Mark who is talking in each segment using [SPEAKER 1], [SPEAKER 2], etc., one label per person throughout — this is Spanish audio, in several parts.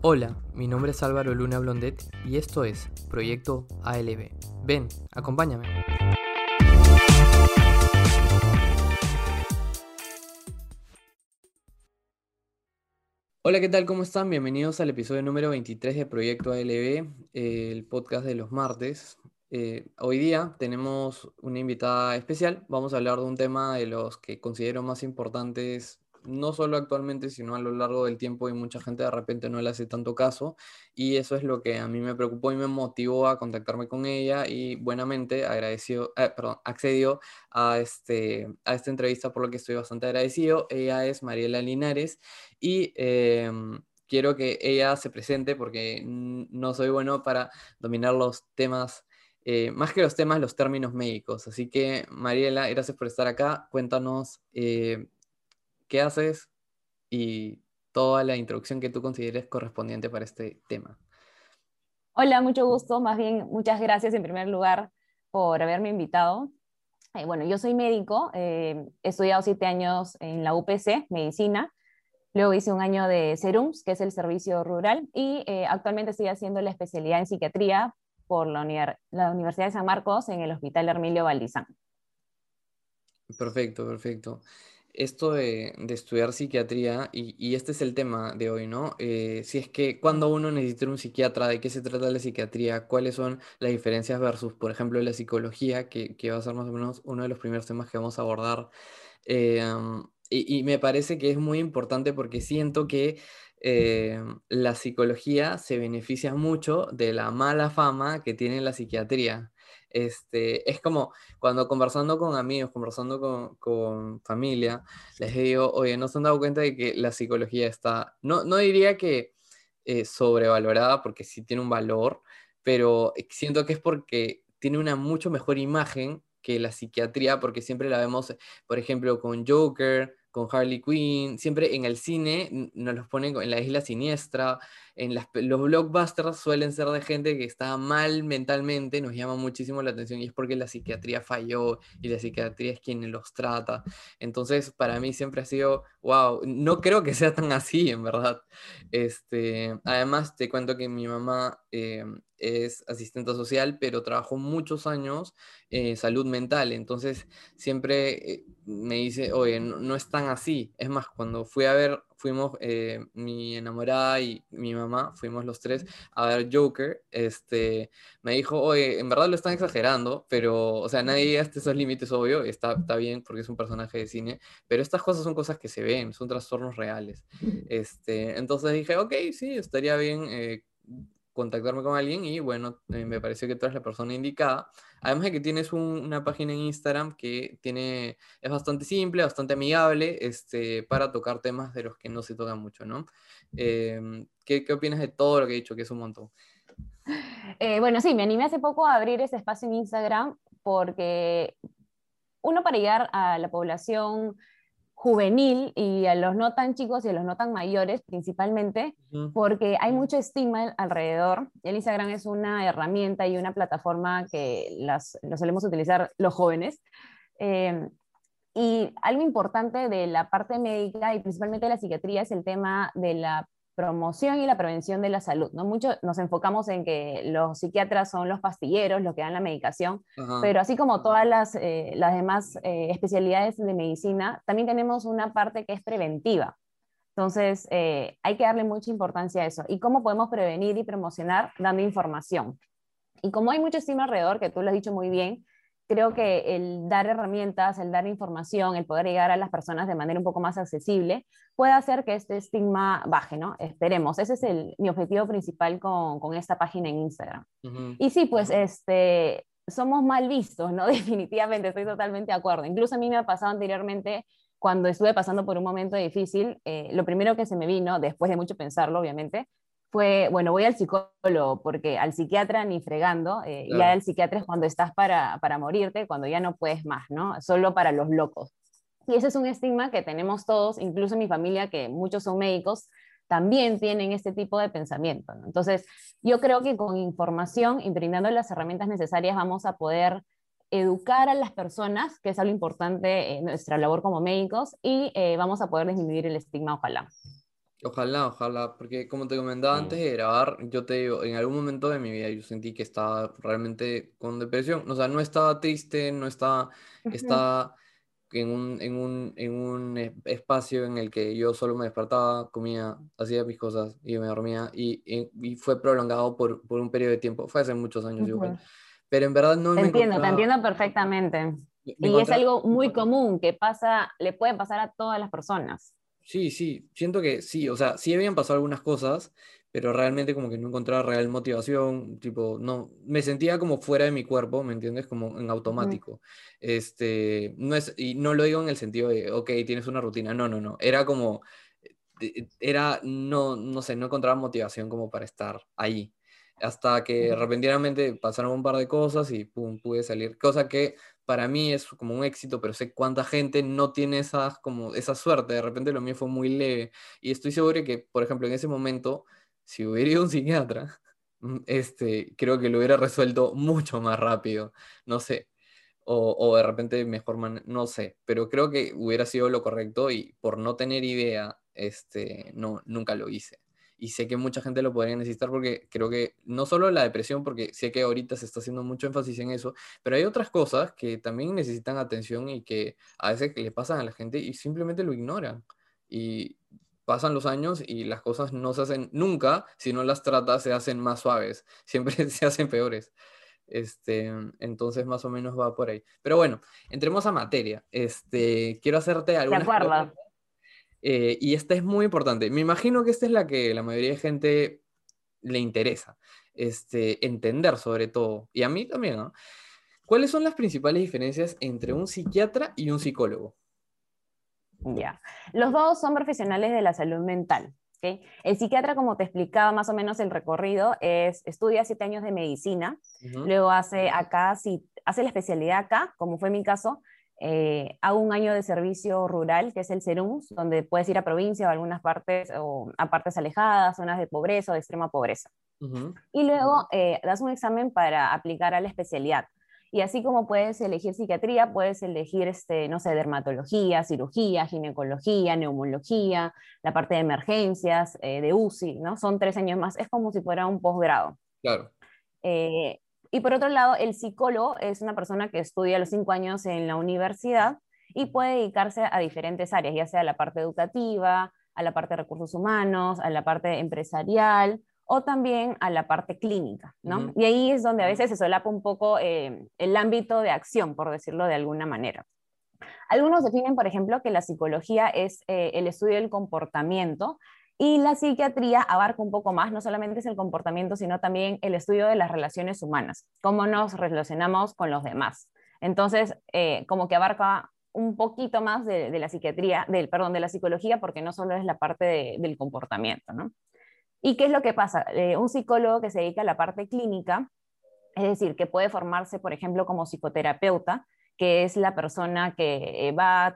[SPEAKER 1] Hola, mi nombre es Álvaro Luna Blondet y esto es Proyecto ALB. Ven, acompáñame. Hola, ¿qué tal? ¿Cómo están? Bienvenidos al episodio número 23 de Proyecto ALB, el podcast de los martes. Eh, hoy día tenemos una invitada especial. Vamos a hablar de un tema de los que considero más importantes no solo actualmente, sino a lo largo del tiempo y mucha gente de repente no le hace tanto caso y eso es lo que a mí me preocupó y me motivó a contactarme con ella y buenamente agradeció, eh, perdón, accedió a, este, a esta entrevista por lo que estoy bastante agradecido. Ella es Mariela Linares y... Em, quiero que ella se presente porque no soy bueno para dominar los temas eh, más que los temas, los términos médicos. Así que, Mariela, gracias por estar acá. Cuéntanos eh, qué haces y toda la introducción que tú consideres correspondiente para este tema.
[SPEAKER 2] Hola, mucho gusto. Más bien, muchas gracias en primer lugar por haberme invitado. Eh, bueno, yo soy médico, eh, he estudiado siete años en la UPC, medicina. Luego hice un año de SERUMS, que es el servicio rural, y eh, actualmente estoy haciendo la especialidad en psiquiatría por la, la, Universidad de San Marcos en el Hospital Hermilio Valdizán.
[SPEAKER 1] Perfecto, perfecto esto de, estudiar psiquiatría, y, este es el tema de hoy, ¿no? Eh, si es que cuando uno necesita un psiquiatra, ¿de qué se trata la psiquiatría? ¿Cuáles son las diferencias versus, por ejemplo, la psicología, que, va a ser más o menos uno de los primeros temas que vamos a abordar? Eh, y, me parece que es muy importante porque siento que eh, la psicología se beneficia mucho de la mala fama que tiene la psiquiatría. Este, es como cuando conversando con amigos, conversando con, con, familia, les digo, oye, ¿no se han dado cuenta de que la psicología está, no, no diría que eh, sobrevalorada, porque sí tiene un valor, pero siento que es porque tiene una mucho mejor imagen que la psiquiatría, porque siempre la vemos, por ejemplo, con Joker, con Harley Quinn, siempre en el cine nos los ponen en la isla siniestra, en las, los blockbusters suelen ser de gente que está mal mentalmente, nos llama muchísimo la atención y es porque la psiquiatría falló y la psiquiatría es quien los trata. Entonces, para mí siempre ha sido, wow, no creo que sea tan así, en verdad. Este, además, te cuento que mi mamá eh, es asistente social, pero trabajó muchos años en salud mental, entonces siempre eh, me dice, oye, no, no, es tan así. Es más, cuando fui a ver fuimos eh, mi enamorada y mi mamá, fuimos los tres a ver Joker, este, me dijo, oye, en verdad lo están exagerando, pero, o sea, nadie hasta esos límites, obvio, está, está bien porque es un personaje de cine, pero estas cosas son cosas que se ven, son trastornos reales. Este, entonces dije, ok, sí, estaría bien eh, contactarme con alguien y bueno, eh, me pareció que tú eres la persona indicada. Además de que tienes una página en Instagram que tiene, es bastante simple, bastante amigable, este, para tocar temas de los que no se tocan mucho, ¿no? Em, ¿qué, ¿qué, opinas de todo lo que he dicho, que es un montón?
[SPEAKER 2] Eh, bueno, sí, me animé hace poco a abrir ese espacio en Instagram porque uno para llegar a la población juvenil y a los no tan chicos y a los no tan mayores principalmente, porque hay mucho estigma alrededor. El Instagram es una herramienta y una plataforma que las, lo solemos utilizar los jóvenes. Eh, y algo importante de la parte médica y principalmente de la psiquiatría es el tema de la promoción y la prevención de la salud. ¿no? Mucho nos enfocamos en que los psiquiatras son los pastilleros, los que dan la medicación, pero así como todas las, eh, las demás eh, especialidades de medicina, también tenemos una parte que es preventiva. Entonces, eh, hay que darle mucha importancia a eso. ¿Y cómo podemos prevenir y promocionar? Dando información. Y como hay mucho estima alrededor, que tú lo has dicho muy bien, creo que el dar herramientas, el dar información, el poder llegar a las personas de manera un poco más accesible, puede hacer que este estigma baje, ¿no? Esperemos. Ese es el, mi objetivo principal con, con esta página en Instagram. Y sí, pues este, somos mal vistos, ¿no? Definitivamente, estoy totalmente de acuerdo. Incluso a mí me ha pasado anteriormente, cuando estuve pasando por un momento difícil, eh, lo primero que se me vino, después de mucho pensarlo, obviamente, fue, bueno, voy al psicólogo, porque al psiquiatra ni fregando, eh, ya el psiquiatra es cuando estás para, para morirte, cuando ya no puedes más, ¿no? Solo para los locos. Y ese es un estigma que tenemos todos, incluso en mi familia, que muchos son médicos, también tienen este tipo de pensamiento. Entonces, yo creo que con información y brindando las herramientas necesarias vamos a poder educar a las personas, que es algo importante en nuestra labor como médicos, y eh, vamos a poder disminuir el estigma, ojalá.
[SPEAKER 1] Ojalá, ojalá, porque como te comentaba antes de grabar, yo te digo, en algún momento de mi vida yo sentí que estaba realmente con depresión, o sea, no estaba triste, no estaba, estaba en un, en un, en un espacio en el que yo solo me despertaba, comía, hacía mis cosas y me dormía y, y, fue prolongado por, por, un periodo de tiempo, fue hace muchos años igual, pero en verdad no
[SPEAKER 2] te entiendo, te entiendo perfectamente. y es algo muy común que pasa, le puede pasar a todas las personas.
[SPEAKER 1] Sí, sí, siento que sí, o sea, sí habían pasado algunas cosas, pero realmente como que no encontraba real motivación, tipo, no, me sentía como fuera de mi cuerpo, ¿me entiendes? Como en automático. Este, no es, y no lo digo en el sentido de, ok, tienes una rutina, no, no, no, era como, eh, era, no, no sé, no encontraba motivación como para estar ahí. Hasta que repentinamente pasaron un par de cosas y pum, pude salir. Cosa que para mí es como un éxito, pero sé cuánta gente no tiene esas, como esa suerte. De repente lo mío fue muy leve. Y estoy seguro que, por ejemplo, en ese momento, si hubiera ido un psiquiatra, mm, este, creo que lo hubiera resuelto mucho más rápido. No sé. O, o de repente mejor, man no sé. Pero creo que hubiera sido lo correcto y por no tener idea, este, no, nunca lo hice y sé que mucha gente lo podría necesitar porque creo que no solo la depresión, porque sé que ahorita se está haciendo mucho énfasis en eso, pero hay otras cosas que también necesitan atención y que a veces le pasan a la gente y simplemente lo ignoran. Y pasan los años y las cosas no se hacen nunca, si no las tratas se hacen más suaves, siempre se hacen peores. Este, entonces más o menos va por ahí. Pero bueno, entremos a materia. Este, quiero hacerte algunas
[SPEAKER 2] preguntas
[SPEAKER 1] eh, y esta es muy importante. Me imagino que esta es la que la mayoría de gente le interesa este, entender sobre todo, y a mí también, ¿no? ¿Cuáles son las principales diferencias entre un psiquiatra y un psicólogo?
[SPEAKER 2] Ya, los dos son profesionales de la salud mental. ¿okay? El psiquiatra, como te explicaba más o menos el recorrido, es, estudia siete años de medicina, luego hace acá, si, hace la especialidad acá, como fue mi caso, eh, hago un año de servicio rural, que es el CERUMS, donde puedes ir a provincia o algunas partes, o a partes alejadas, zonas de pobreza o de extrema pobreza. Y luego eh, das un examen para aplicar a la especialidad. Y así como puedes elegir psiquiatría, puedes elegir, este, no sé, dermatología, cirugía, ginecología, neumología, la parte de emergencias, eh, de UCI, ¿no? Son tres años más, es como si fuera un posgrado.
[SPEAKER 1] Claro.
[SPEAKER 2] Y por otro lado, el psicólogo es una persona que estudia los cinco años en la universidad y puede dedicarse a diferentes áreas, ya sea a la parte educativa, a la parte de recursos humanos, a la parte empresarial o también a la parte clínica, ¿no? Y ahí es donde a veces se solapa un poco eh, el ámbito de acción, por decirlo de alguna manera. Algunos definen, por ejemplo, que la psicología es eh, el estudio del comportamiento y la psiquiatría abarca un poco más, no solamente es el comportamiento, sino también el estudio de las relaciones humanas, cómo nos relacionamos con los demás. Entonces, eh, como que abarca un poquito más de, la psiquiatría, del, perdón, de la psicología, porque no solo es la parte del comportamiento, ¿no? ¿Y qué es lo que pasa? Eh, un psicólogo que se dedica a la parte clínica, es decir, que puede formarse, por ejemplo, como psicoterapeuta, que es la persona que eh, va,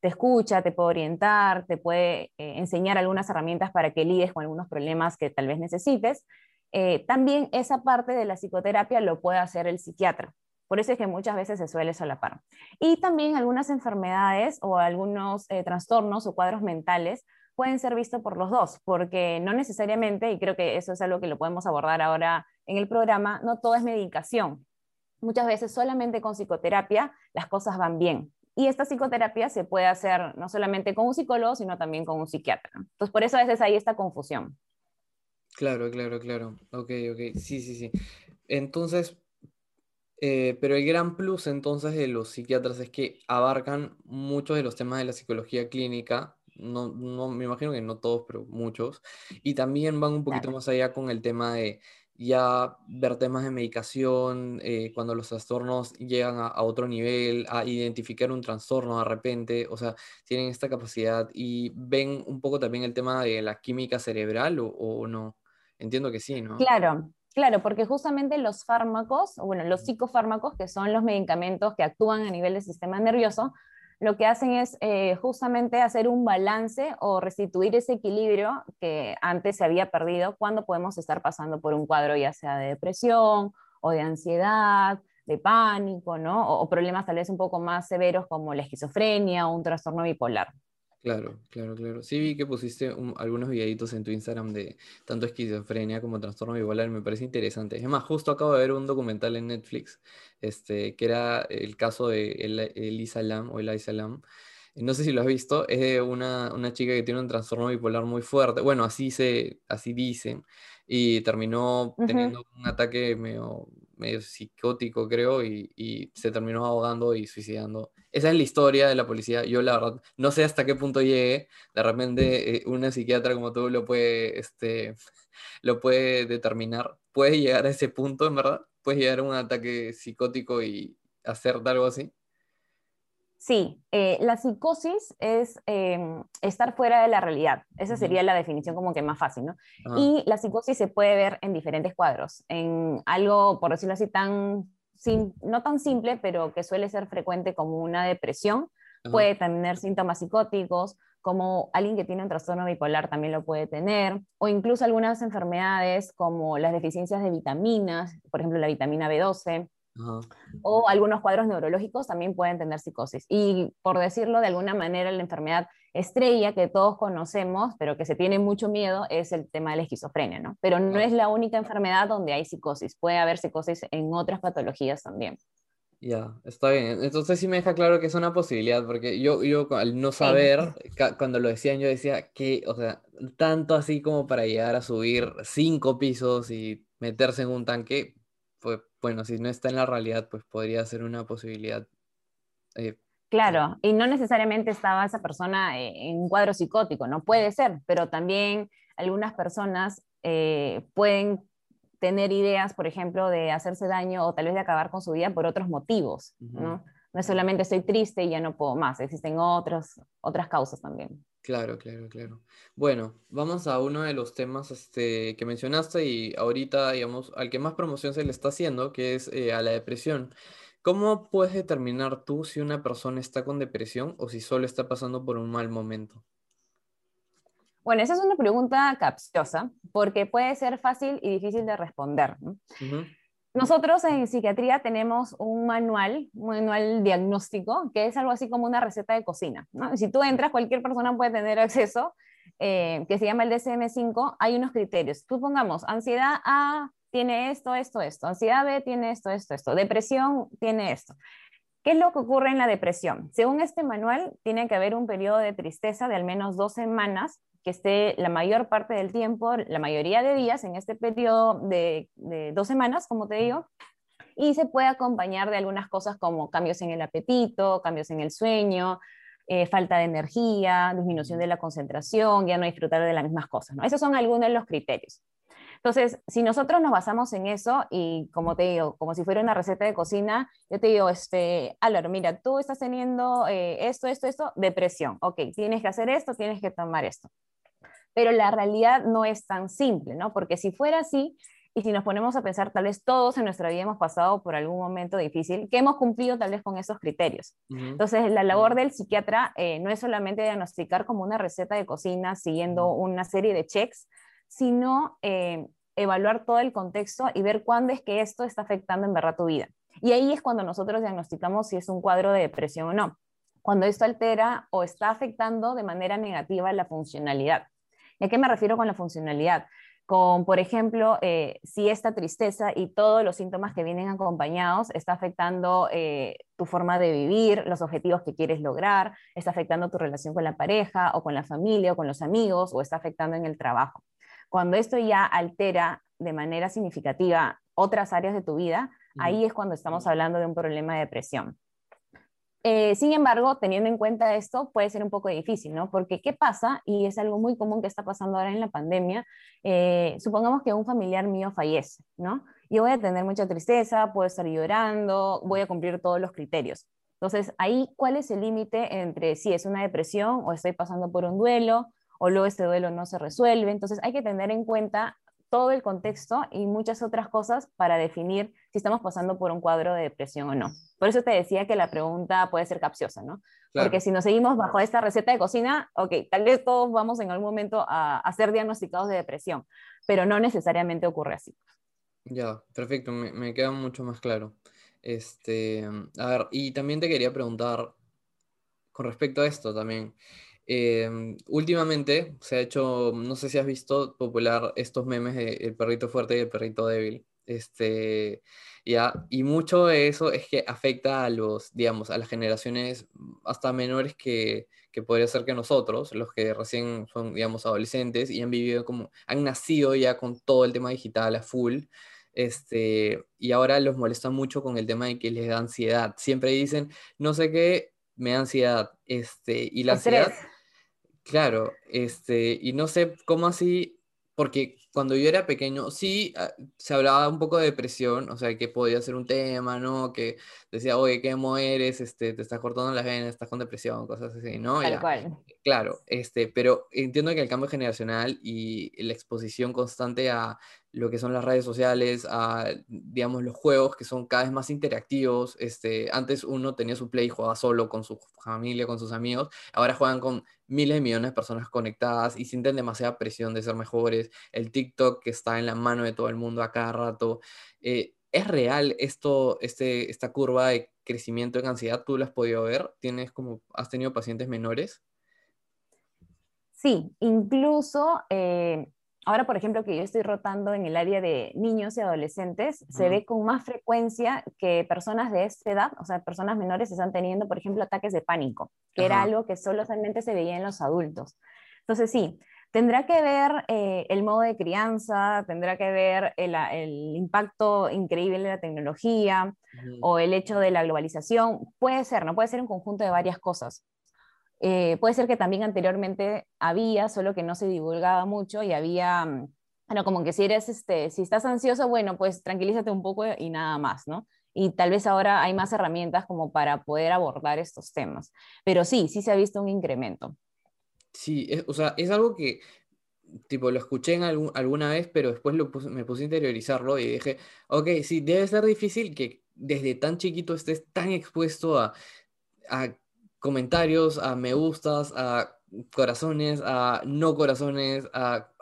[SPEAKER 2] te escucha, te puede orientar, te puede eh, enseñar algunas herramientas para que lides con algunos problemas que tal vez necesites. Eh, también esa parte de la psicoterapia lo puede hacer el psiquiatra. Por eso es que muchas veces se suele solapar. Y también algunas enfermedades o algunos eh, trastornos o cuadros mentales pueden ser vistos por los dos, porque no necesariamente, y creo que eso es algo que lo podemos abordar ahora en el programa, no todo es medicación. Muchas veces solamente con psicoterapia las cosas van bien. Y esta psicoterapia se puede hacer no solamente con un psicólogo, sino también con un psiquiatra. Entonces, por eso a veces hay esta confusión.
[SPEAKER 1] Claro, claro, claro. Ok, ok. Sí, sí, sí. Entonces, eh, pero el gran plus entonces de los psiquiatras es que abarcan muchos de los temas de la psicología clínica. No, no me imagino que no todos, pero muchos. Y también van un poquito más allá con el tema de ya ver temas de medicación, eh, cuando los trastornos llegan a, otro nivel, a identificar un trastorno de repente, o sea, tienen esta capacidad y ven un poco también el tema de la química cerebral o, no. Entiendo que sí, ¿no?
[SPEAKER 2] Claro, Claro, porque justamente los fármacos, bueno, los psicofármacos, que son los medicamentos que actúan a nivel del sistema nervioso, lo que hacen es eh, justamente hacer un balance o restituir ese equilibrio que antes se había perdido cuando podemos estar pasando por un cuadro ya sea de depresión o de ansiedad, de pánico, ¿no? O, problemas tal vez un poco más severos como la esquizofrenia o un trastorno bipolar.
[SPEAKER 1] Claro, claro, claro. Sí vi que pusiste un- algunos videitos en tu Instagram de tanto esquizofrenia como trastorno bipolar, me parece interesante. Es más, justo acabo de ver un documental en Netflix, este, que era el caso de El- Elisa Lam o Elisa Lam. No sé si lo has visto, es de una, una chica que tiene un trastorno bipolar muy fuerte. Bueno, así se, así dicen, y terminó teniendo un ataque medio, medio psicótico, creo, y, y se terminó ahogando y suicidando. Esa es la historia de la policía. Yo la verdad no sé hasta qué punto llegue. De repente eh, una psiquiatra como tú lo puede, este, lo puede determinar. Puede llegar a ese punto, en verdad. Puedes llegar a un ataque psicótico y hacer algo así.
[SPEAKER 2] Sí, eh, la psicosis es em, estar fuera de la realidad. Esa sería la definición como que más fácil, ¿no? Y la psicosis se puede ver en diferentes cuadros, en algo, por decirlo así, tan, no tan simple, pero que suele ser frecuente como una depresión.
[SPEAKER 1] ajá,
[SPEAKER 2] Puede tener síntomas psicóticos, como alguien que tiene un trastorno bipolar también lo puede tener, o incluso algunas enfermedades como las deficiencias de vitaminas, por ejemplo, la vitamina B12
[SPEAKER 1] ajá.
[SPEAKER 2] o algunos cuadros neurológicos también pueden tener psicosis. Y por decirlo de alguna manera, la enfermedad estrella que todos conocemos, pero que se tiene mucho miedo, es el tema de la esquizofrenia, ¿no? Pero no es la única enfermedad donde hay psicosis, puede haber psicosis en otras patologías también.
[SPEAKER 1] Ya, está bien. Entonces sí me deja claro que es una posibilidad, porque yo, yo al no saber, cuando lo decían, yo decía que, o sea, tanto así como para llegar a subir cinco pisos y meterse en un tanque, pues bueno, si no está en la realidad, pues podría ser una posibilidad. eh,
[SPEAKER 2] claro, y no necesariamente estaba esa persona eh, en un cuadro psicótico, no puede ser, pero también algunas personas eh, pueden tener ideas, por ejemplo, de hacerse daño o tal vez de acabar con su vida por otros motivos. ¿no? No es solamente estoy triste y ya no puedo más, existen otras, otras causas también.
[SPEAKER 1] Claro, claro, claro. Bueno, vamos a uno de los temas este, que mencionaste y ahorita, digamos, al que más promoción se le está haciendo, que es eh, a la depresión. ¿Cómo puedes determinar tú si una persona está con depresión o si solo está pasando por un mal momento?
[SPEAKER 2] Bueno, esa es una pregunta capciosa porque puede ser fácil y difícil de responder. ¿no?
[SPEAKER 1] Ujú,
[SPEAKER 2] Nosotros en psiquiatría tenemos un manual, un manual diagnóstico, que es algo así como una receta de cocina. ¿no? Si tú entras, cualquier persona puede tener acceso, eh, que se llama el DSM-5, hay unos criterios. Supongamos, ansiedad A tiene esto, esto, esto, ansiedad B tiene esto, esto, esto, depresión tiene esto. ¿Qué es lo que ocurre en la depresión? Según este manual, tiene que haber un periodo de tristeza de al menos dos semanas, que esté la mayor parte del tiempo, la mayoría de días en este periodo de, dos semanas, como te digo, y se puede acompañar de algunas cosas como cambios en el apetito, cambios en el sueño, eh, falta de energía, disminución de la concentración, ya no disfrutar de las mismas cosas. ¿no? Esos son algunos de los criterios. Entonces, si nosotros nos basamos en eso y como te digo, como si fuera una receta de cocina, yo te digo, este, Álvaro, mira, tú estás teniendo eh, esto, esto, esto, depresión. Ok, tienes que hacer esto, tienes que tomar esto. Pero la realidad no es tan simple, ¿no? Porque si fuera así, y si nos ponemos a pensar, tal vez todos en nuestra vida hemos pasado por algún momento difícil, que hemos cumplido tal vez con esos criterios.
[SPEAKER 1] ujú,
[SPEAKER 2] Entonces, la labor del psiquiatra eh, no es solamente diagnosticar como una receta de cocina siguiendo una serie de checks, sino eh, evaluar todo el contexto y ver cuándo es que esto está afectando en verdad tu vida. Y ahí es cuando nosotros diagnosticamos si es un cuadro de depresión o no. Cuando esto altera o está afectando de manera negativa la funcionalidad. ¿Y a qué me refiero con la funcionalidad? Con, por ejemplo, eh, si esta tristeza y todos los síntomas que vienen acompañados está afectando eh, tu forma de vivir, los objetivos que quieres lograr, está afectando tu relación con la pareja o con la familia o con los amigos o está afectando en el trabajo. Cuando esto ya altera de manera significativa otras áreas de tu vida, ahí es cuando estamos hablando de un problema de depresión. Eh, sin embargo, teniendo en cuenta esto, puede ser un poco difícil, ¿no? Porque ¿qué pasa? Y es algo muy común que está pasando ahora en la pandemia. eh, supongamos que un familiar mío fallece, ¿no? Yo voy a tener mucha tristeza, puedo estar llorando, voy a cumplir todos los criterios. Entonces, ahí, ¿cuál es el límite entre si es una depresión o estoy pasando por un duelo o luego este duelo no se resuelve? Entonces, hay que tener en cuenta todo el contexto y muchas otras cosas para definir si estamos pasando por un cuadro de depresión o no. Por eso te decía que la pregunta puede ser capciosa, ¿no? Porque si nos seguimos bajo esta receta de cocina, ok, tal vez todos vamos en algún momento a, a ser diagnosticados de depresión, pero no necesariamente ocurre así.
[SPEAKER 1] ya, perfecto, me, me queda mucho más claro. Este, a ver, y también te quería preguntar con respecto a esto también. Em, últimamente se ha hecho, no sé si has visto popular estos memes de el perrito fuerte y el perrito débil. Este, ya, y mucho de eso es que afecta a los, digamos, a las generaciones hasta menores que, que podría ser que nosotros, los que recién son, digamos, adolescentes y han vivido como, han nacido ya con todo el tema digital a full. Este, y ahora los molesta mucho con el tema de que les da ansiedad. Siempre dicen, no sé qué, me da ansiedad. Este, y la ansiedad Claro, este, y no sé cómo así, porque cuando yo era pequeño, sí, ah, se hablaba un poco de depresión, o sea, que podía ser un tema, ¿no? Que decía, oye, ¿qué eres? Este, te estás cortando las venas, estás con depresión, cosas así, ¿no?
[SPEAKER 2] Tal cual.
[SPEAKER 1] Claro, este, pero entiendo que el cambio generacional y la exposición constante a lo que son las redes sociales, digamos, los juegos que son cada vez más interactivos. Este, antes uno tenía su play y jugaba solo con su familia, con sus amigos. Ahora juegan con miles de millones de personas conectadas y sienten demasiada presión de ser mejores. El TikTok que está en la mano de todo el mundo a cada rato. Eh, ¿Es real esto, este, esta curva de crecimiento en ansiedad? ¿Tú lo has podido ver? ¿Tienes como, has tenido pacientes menores?
[SPEAKER 2] Sí, incluso eh, ahora, por ejemplo, que yo estoy rotando en el área de niños y adolescentes, se ve con más frecuencia que personas de esta edad, o sea, personas menores, están teniendo, por ejemplo, ataques de pánico, que era algo que solamente se veía en los adultos. Entonces, sí, tendrá que ver eh, el modo de crianza, tendrá que ver el, impacto increíble de la tecnología o el hecho de la globalización. Puede ser, ¿no? Puede ser un conjunto de varias cosas. Eh, puede ser que también anteriormente había, solo que no se divulgaba mucho y había, mm, bueno, como que si eres, este, si estás ansioso, bueno, pues tranquilízate un poco y nada más, ¿no? Y tal vez ahora hay más herramientas como para poder abordar estos temas. Pero sí, sí se ha visto un incremento.
[SPEAKER 1] Sí, o sea, es algo que, tipo, lo escuché en alguna vez, pero después lo me puse a interiorizarlo y dije, ok, sí, debe ser difícil que desde tan chiquito estés tan expuesto a, a comentarios, a me gustas, a corazones, a no corazones, a,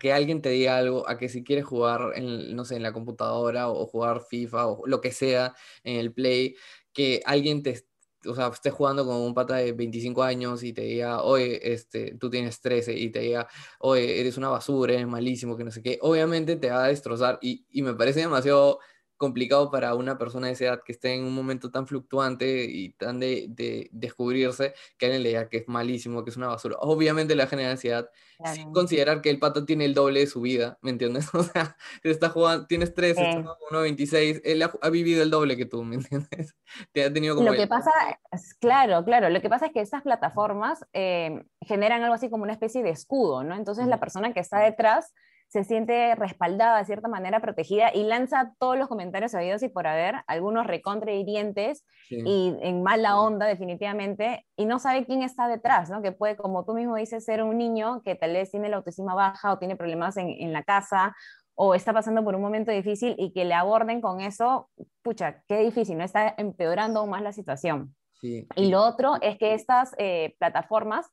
[SPEAKER 1] que alguien te diga algo, a que si quieres jugar, en, no sé, en la computadora o, jugar FIFA o lo que sea en el Play, que alguien te, o sea, esté jugando con un pata de 25 años y te diga, oye, este, tú tienes 13 y te diga, oye, eres una basura, eres malísimo, que no sé qué, obviamente te va a destrozar y, y me parece demasiado complicado para una persona de esa edad que esté en un momento tan fluctuante y tan de, descubrirse que alguien le diga que es malísimo, que es una basura. Obviamente la genera ansiedad sin considerar que el pato tiene el doble de su vida, ¿me entiendes? O sea, está jugando, tienes tres, está jugando 1.26, él ha, vivido el doble que tú, ¿me entiendes?
[SPEAKER 2] Te ha tenido como lo que pasa, es, claro, claro, lo que pasa es que estas plataformas eh, generan algo así como una especie de escudo, ¿no? Entonces la persona que está detrás se siente respaldada, de cierta manera protegida y lanza todos los comentarios habidos y por haber, algunos recontra hirientes y en mala onda definitivamente, y no sabe quién está detrás, ¿no? Que puede, como tú mismo dices, ser un niño que tal vez tiene la autoestima baja o tiene problemas en, en la casa o está pasando por un momento difícil y que le aborden con eso, pucha, qué difícil, ¿no? Está empeorando aún más la situación. Y lo otro es que estas eh, plataformas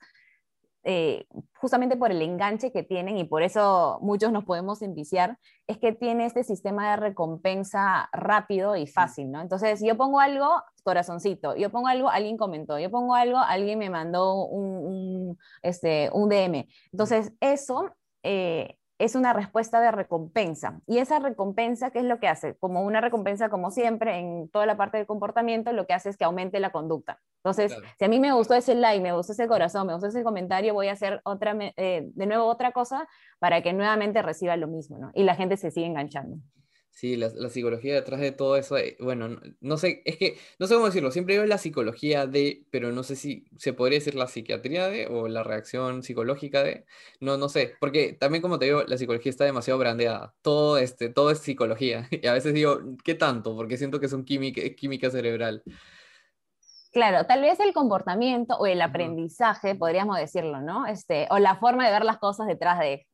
[SPEAKER 2] eh, justamente por el enganche que tienen y por eso muchos nos podemos enviciar, es que tiene este sistema de recompensa rápido y fácil, ¿no? Entonces, yo pongo algo, corazoncito, yo pongo algo, alguien comentó, yo pongo algo, alguien me mandó un, este, un DM. Entonces, eso eh, es una respuesta de recompensa. Y esa recompensa, ¿qué es lo que hace? Como una recompensa, como siempre, en toda la parte del comportamiento, lo que hace es que aumente la conducta. Entonces, si a mí me gustó ese like, me gustó ese corazón, me gustó ese comentario, voy a hacer otra, eh, de nuevo otra cosa para que nuevamente reciba lo mismo, ¿no? Y la gente se sigue enganchando.
[SPEAKER 1] Sí, la, psicología detrás de todo eso, eh, bueno, no, sé, es que, no sé cómo decirlo, siempre veo la psicología de, pero no sé si se podría decir la psiquiatría de o la reacción psicológica de, no, no sé, porque también como te digo, la psicología está demasiado brandeada, todo, este, todo es psicología, y a veces digo, ¿qué tanto? Porque siento que es un química, química cerebral.
[SPEAKER 2] Claro, tal vez el comportamiento o el aprendizaje, podríamos decirlo, ¿no? Este, o la forma de ver las cosas detrás de,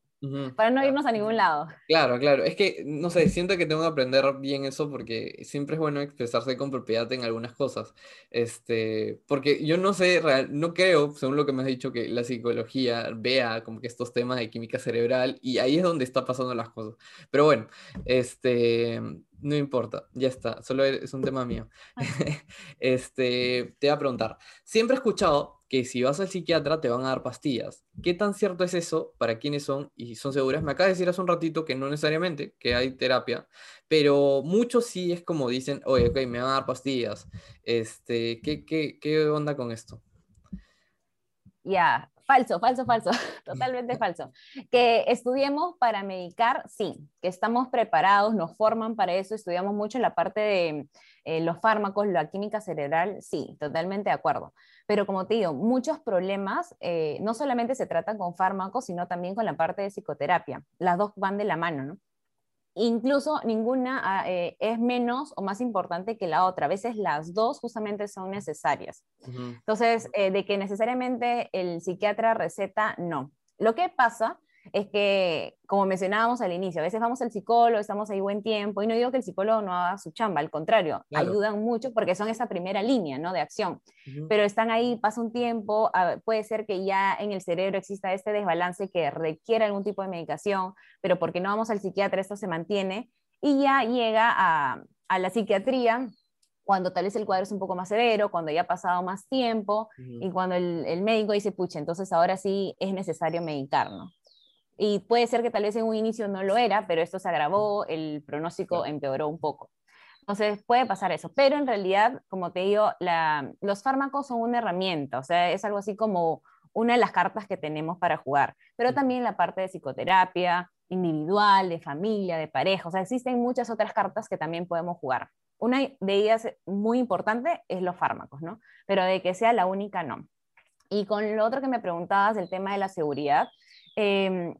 [SPEAKER 2] para no irnos a ningún lado.
[SPEAKER 1] Claro, claro. Es que, no sé, siento que tengo que aprender bien eso porque siempre es bueno expresarse con propiedad en algunas cosas. Este, porque yo no sé, real, no creo, según lo que me has dicho, que la psicología vea como que estos temas de química cerebral y ahí es donde está pasando las cosas. Pero bueno, este, no importa, ya está, solo es un tema mío. este, te voy a preguntar, siempre he escuchado que si vas al psiquiatra te van a dar pastillas. ¿Qué tan cierto es eso? ¿Para quiénes son? Y son seguras. Me acaba de decir hace un ratito que no necesariamente, que hay terapia, pero muchos sí es como dicen, oye, ok, me van a dar pastillas. Este, ¿qué, qué, qué onda con esto?
[SPEAKER 2] Ya, falso, falso, falso, totalmente falso. Que estudiemos para medicar, sí, que estamos preparados, nos forman para eso, estudiamos mucho la parte de eh, los fármacos, la química cerebral, sí, totalmente de acuerdo. Pero como te digo, muchos problemas eh, no solamente se tratan con fármacos, sino también con la parte de psicoterapia. Las dos van de la mano, ¿no? Incluso ninguna ah, eh, es menos o más importante que la otra. A veces las dos justamente son necesarias. Entonces, de que necesariamente el psiquiatra receta, no. Lo que pasa es que, como mencionábamos al inicio, a veces vamos al psicólogo, estamos ahí buen tiempo, y no digo que el psicólogo no haga su chamba, al contrario, ayudan mucho porque son esa primera línea ¿no? de acción, pero están ahí, pasa un tiempo, puede ser que ya en el cerebro exista este desbalance que requiere algún tipo de medicación, pero porque no vamos al psiquiatra esto se mantiene, y ya llega a, a la psiquiatría cuando tal vez el cuadro es un poco más severo, cuando ya ha pasado más tiempo y cuando el, el, médico dice, pucha, entonces ahora sí es necesario medicarnos y puede ser que tal vez en un inicio no lo era, pero esto se agravó, el pronóstico empeoró un poco. Entonces puede pasar eso, pero en realidad, como te digo, los fármacos son una herramienta, o sea, es algo así como una de las cartas que tenemos para jugar, pero también la parte de psicoterapia individual, de familia, de pareja, o sea, existen muchas otras cartas que también podemos jugar. Una de ellas muy importante es los fármacos, ¿no? Pero de que sea la única, no. Y con lo otro que me preguntabas, el tema de la seguridad, eh,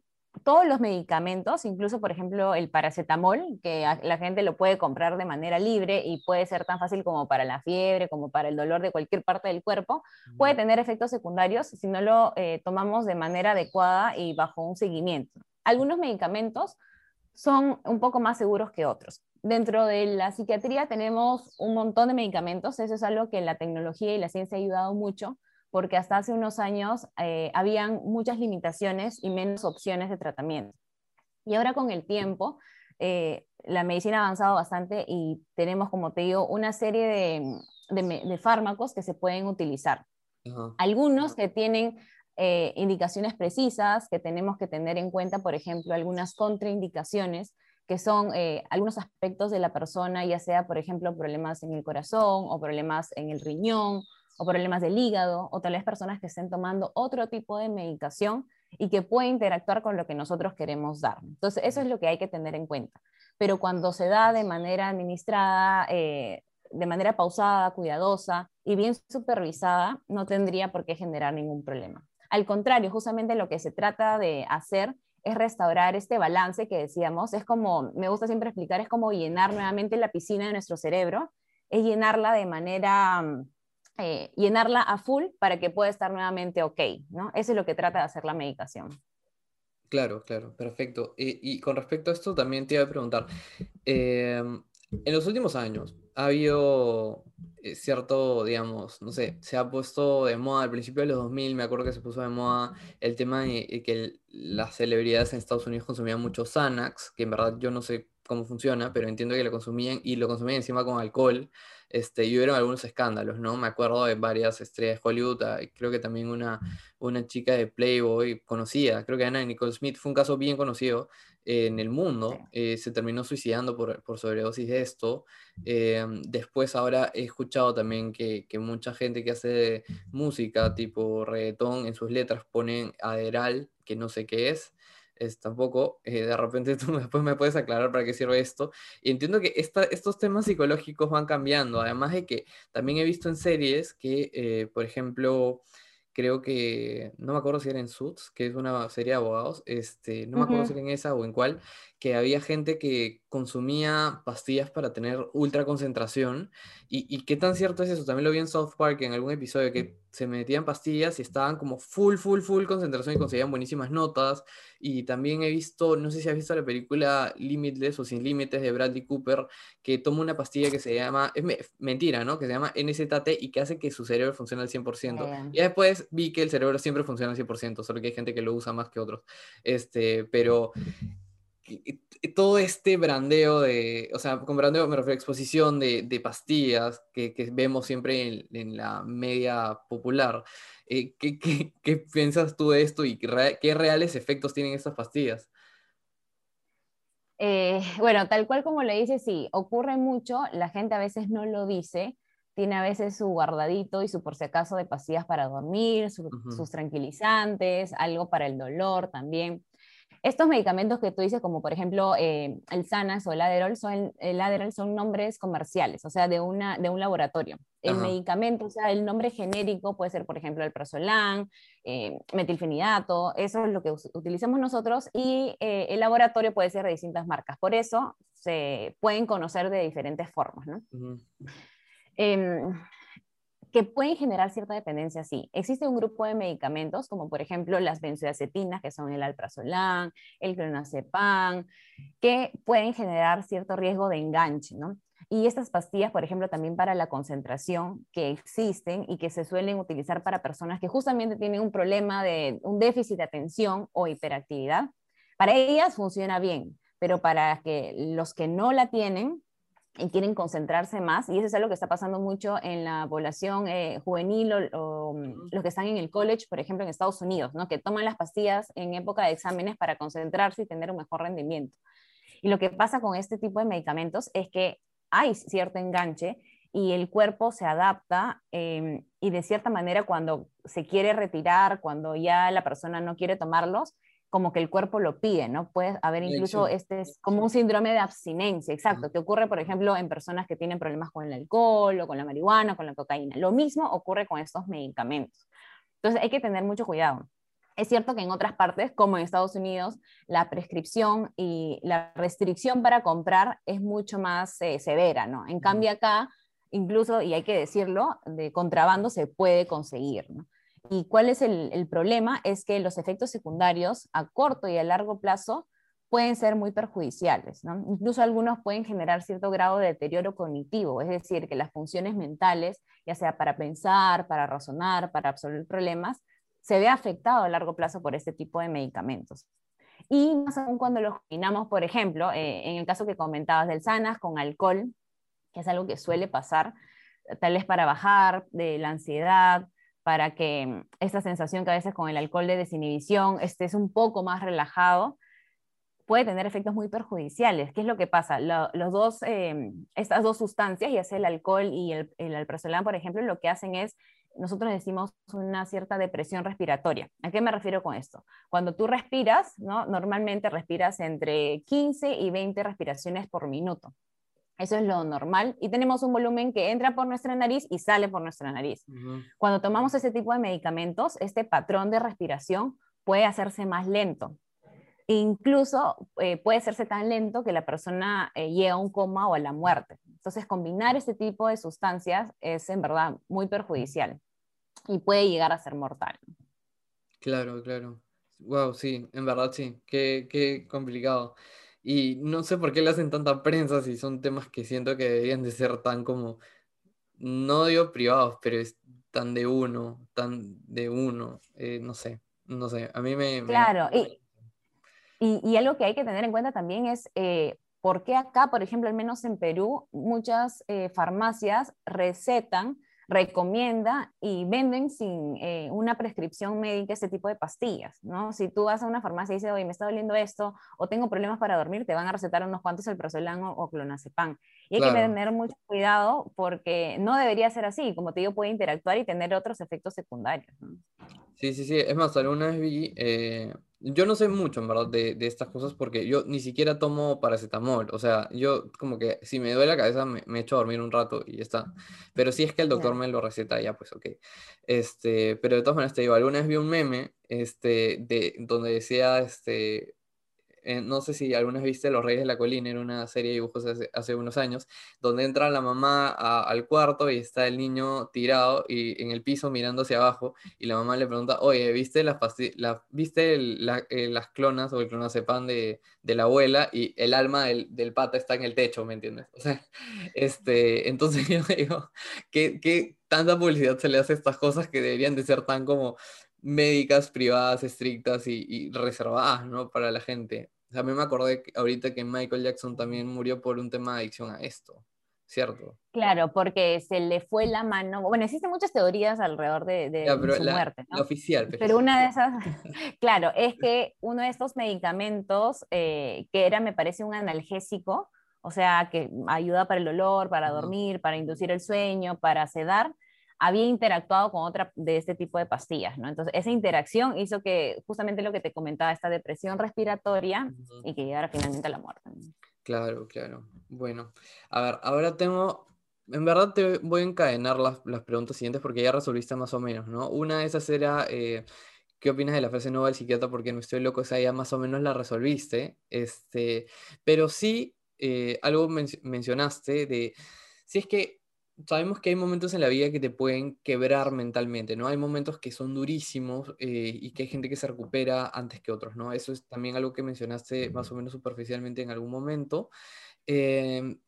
[SPEAKER 2] todos los medicamentos, incluso por ejemplo el paracetamol, que la gente lo puede comprar de manera libre y puede ser tan fácil como para la fiebre, como para el dolor de cualquier parte del cuerpo, puede tener efectos secundarios si no lo eh, tomamos de manera adecuada y bajo un seguimiento. Algunos medicamentos son un poco más seguros que otros. Dentro de la psiquiatría tenemos un montón de medicamentos, eso es algo que la tecnología y la ciencia ha ayudado mucho porque hasta hace unos años eh, habían muchas limitaciones y menos opciones de tratamiento. Y ahora con el tiempo, eh, la medicina ha avanzado bastante y tenemos, como te digo, una serie de, fármacos que se pueden utilizar. Algunos que tienen eh, indicaciones precisas, que tenemos que tener en cuenta, por ejemplo, algunas contraindicaciones, que son algunos aspectos de la persona, ya sea, por ejemplo, problemas en el corazón o problemas en el riñón o problemas del hígado, o tal vez personas que estén tomando otro tipo de medicación y que puede interactuar con lo que nosotros queremos dar. Entonces, eso es lo que hay que tener en cuenta. Pero cuando se da de manera administrada, eh, de manera pausada, cuidadosa y bien supervisada, no tendría por qué generar ningún problema. Al contrario, justamente lo que se trata de hacer es restaurar este balance que decíamos, es como, me gusta siempre explicar, es como llenar nuevamente la piscina de nuestro cerebro, es llenarla de manera mm, eh, llenarla a full para que pueda estar nuevamente ok, ¿no? Eso es lo que trata de hacer la medicación.
[SPEAKER 1] Claro, claro, perfecto. Y, con respecto a esto también te iba a preguntar, em, en los últimos años ha habido eh, cierto, digamos, no sé, se ha puesto de moda al principio de los 2000, me acuerdo que se puso de moda el tema de, que las celebridades en Estados Unidos consumían mucho Xanax, que en verdad yo no sé cómo funciona, pero entiendo que lo consumían y lo consumían encima con alcohol este, y hubieron algunos escándalos, ¿no? Me acuerdo de varias estrellas de Hollywood, ah, creo que también una, una chica de Playboy conocida, creo que Ana Nicole Smith, fue un caso bien conocido en el mundo, eh, se terminó suicidando por, por sobredosis de esto. Eh, después ahora he escuchado también que, que, mucha gente que hace música tipo reggaetón en sus letras ponen Aderal, que no sé qué es, es, tampoco, eh, de repente tú después me puedes aclarar para qué sirve esto. Y entiendo que esta, estos temas psicológicos van cambiando, además de que también he visto en series que, eh, por ejemplo, creo que, no me acuerdo si era en Suits, que es una serie de abogados, este, no me acuerdo si era en esa o en cuál, que había gente que consumía pastillas para tener ultra concentración. ¿Y, qué tan cierto es eso? También lo vi en South Park en algún episodio que se metían pastillas y estaban como full, full, full concentración y conseguían buenísimas notas. Y también he visto, no sé si has visto la película Limitless o Sin Límites de Bradley Cooper, que toma una pastilla que se llama, es mentira, ¿no? Que se llama NZT y que hace que su cerebro funcione al 100%. Y después vi que el cerebro siempre funciona al 100%, solo que hay gente que lo usa más que otros. Este, pero todo este brandeo de, o sea, con brandeo me refiero a exposición de, de pastillas que, que, vemos siempre en, en, la media popular, Eh, ¿qué, qué, qué, piensas tú de esto y qué, reales efectos tienen estas pastillas?
[SPEAKER 2] Eh, bueno, tal cual como le dice, sí, ocurre mucho, la gente a veces no lo dice, tiene a veces su guardadito y su por si acaso de pastillas para dormir, sus tranquilizantes, algo para el dolor también. Estos medicamentos que tú dices, como por ejemplo eh, el Sanas o el Adderall, son, el Adderall son nombres comerciales, o sea, de, una, de un laboratorio. El medicamento, o sea, el nombre genérico puede ser, por ejemplo, el Prazolam, eh, metilfenidato, eso es lo que utilizamos nosotros, y eh, el laboratorio puede ser de distintas marcas. Por eso se pueden conocer de diferentes formas, ¿no? Que pueden generar cierta dependencia, sí. Existe un grupo de medicamentos, como por ejemplo las benzodiazepinas, que son el alprazolam, el clonazepam, que pueden generar cierto riesgo de enganche, ¿no? Y estas pastillas, por ejemplo, también para la concentración, que existen y que se suelen utilizar para personas que justamente tienen un problema de un déficit de atención o hiperactividad, para ellas funciona bien, pero para que los que no la tienen, y quieren concentrarse más, y eso es algo que está pasando mucho en la población eh, juvenil o, mm, los que están en el college, por ejemplo, en Estados Unidos, ¿no? que toman las pastillas en época de exámenes para concentrarse y tener un mejor rendimiento. Y lo que pasa con este tipo de medicamentos es que hay cierto enganche y el cuerpo se adapta em, y de cierta manera cuando se quiere retirar, cuando ya la persona no quiere tomarlos, como que el cuerpo lo pide, ¿no? Puede haber incluso este es como un síndrome de abstinencia, exacto, que ocurre, por ejemplo, en personas que tienen problemas con el alcohol o con la marihuana, con la cocaína. Lo mismo ocurre con estos medicamentos. Entonces hay que tener mucho cuidado. Es cierto que en otras partes, como en Estados Unidos, la prescripción y la restricción para comprar es mucho más eh, severa, ¿no? En cambio acá, incluso, y hay que decirlo, de contrabando se puede conseguir, ¿no? ¿Y cuál es el, problema? Es que los efectos secundarios a corto y a largo plazo pueden ser muy perjudiciales. Incluso algunos pueden generar cierto grado de deterioro cognitivo, es decir, que las funciones mentales, ya sea para pensar, para razonar, para absorber problemas, se ve afectado a largo plazo por este tipo de medicamentos. Y más aún cuando los combinamos, por ejemplo, eh, en el caso que comentabas del SANAS con alcohol, que es algo que suele pasar, tal vez para bajar de la ansiedad, para que mm, esta sensación que a veces con el alcohol de desinhibición estés un poco más relajado, puede tener efectos muy perjudiciales. ¿Qué es lo que pasa? los dos, em, estas dos sustancias, ya sea el alcohol y el, el alprazolam, por ejemplo, lo que hacen es, nosotros decimos una cierta depresión respiratoria. ¿A qué me refiero con esto? Cuando tú respiras, ¿no? normalmente respiras entre 15 y 20 respiraciones por minuto. Eso es lo normal. Y tenemos un volumen que entra por nuestra nariz y sale por nuestra nariz. Cuando tomamos ese tipo de medicamentos, este patrón de respiración puede hacerse más lento. incluso eh, puede hacerse tan lento que la persona eh, llega a un coma o a la muerte. Entonces, combinar este tipo de sustancias es en verdad muy perjudicial y puede llegar a ser mortal.
[SPEAKER 1] Claro, claro. Wow, sí, en verdad sí. Qué, qué complicado. Y no sé por qué le hacen tanta prensa si son temas que siento que deberían de ser tan como, no digo privados, pero es tan de uno, tan de uno, eh, no sé, no sé, a mí me...
[SPEAKER 2] Claro, Y, y, algo que hay que tener en cuenta también es... Eh, ¿Por qué acá, por ejemplo, al menos en Perú, muchas eh, farmacias recetan recomienda y venden sin eh, una prescripción médica este tipo de pastillas, ¿no? Si tú vas a una farmacia y dices, oye, me está doliendo esto, o tengo problemas para dormir, te van a recetar unos cuantos el o, o clonazepam. Y hay que tener mucho cuidado porque no debería ser así, como te digo, puede interactuar y tener otros efectos secundarios.
[SPEAKER 1] Sí, sí, sí, es más, alguna vez vi... Eh, yo no sé mucho, en verdad, de, de, estas cosas porque yo ni siquiera tomo paracetamol. O sea, yo como que si me duele la cabeza me, me echo a dormir un rato y ya está. Pero si es que el doctor me lo receta, ya pues ok. Este, pero de todas maneras te digo, alguna vez vi un meme este, de, donde decía, este, eh, no sé si alguna vez viste Los Reyes de la Colina, era una serie de dibujos hace, unos años, donde entra la mamá al cuarto y está el niño tirado y en el piso mirando hacia abajo y la mamá le pregunta, oye, ¿viste, las, la, ¿viste eh, las clonas o el clonazepam de, de la abuela y el alma del, del, pata está en el techo, ¿me entiendes? O sea, este, entonces yo digo, ¿qué, ¿qué tanta publicidad se le hace a estas cosas que deberían de ser tan como médicas, privadas, estrictas y, y reservadas, ¿no? Para la gente. A mí me acordé ahorita que Michael Jackson también murió por un tema de adicción a esto. ¿cierto?
[SPEAKER 2] Claro, porque se le fue la mano. Bueno, existen muchas teorías alrededor de, su muerte. ¿no?
[SPEAKER 1] La oficial.
[SPEAKER 2] Pero una de esas, claro, es que uno de estos medicamentos, eh, que era, me parece, un analgésico, o sea, que ayuda para el olor, para dormir, para inducir el sueño, para sedar, había interactuado con otra de este tipo de pastillas, ¿no? Entonces, esa interacción hizo que justamente lo que te comentaba, esta depresión respiratoria y que llegara finalmente a la muerte.
[SPEAKER 1] Claro, claro. Bueno, a ver, ahora tengo, en verdad te voy a encadenar las, las preguntas siguientes porque ya resolviste más o menos, ¿no? Una de esas era, eh, ¿qué opinas de la frase nueva del psiquiatra? Porque no estoy loco, o sea, ya más o menos la resolviste, este, pero sí, eh, algo mencionaste de, si es que sabemos que hay momentos en la vida que te pueden quebrar mentalmente, ¿no? Hay momentos que son durísimos eh, y que hay gente que se recupera antes que otros, ¿no? Eso es también algo que mencionaste más o menos superficialmente en algún momento. Em,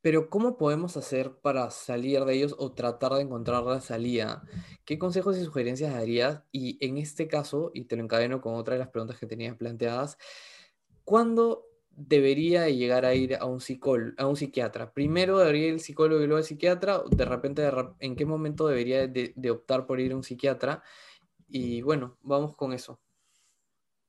[SPEAKER 1] pero ¿cómo podemos hacer para salir de ellos o tratar de encontrar la salida? ¿Qué consejos y sugerencias darías? Y en este caso, y te lo encadeno con otra de las preguntas que tenías planteadas, ¿cuándo debería llegar a ir a un psicólogo, a un psiquiatra? Primero debería ir el psicólogo y luego el psiquiatra, de repente, ¿en qué momento debería de, optar por ir a un psiquiatra? Y bueno, vamos con eso.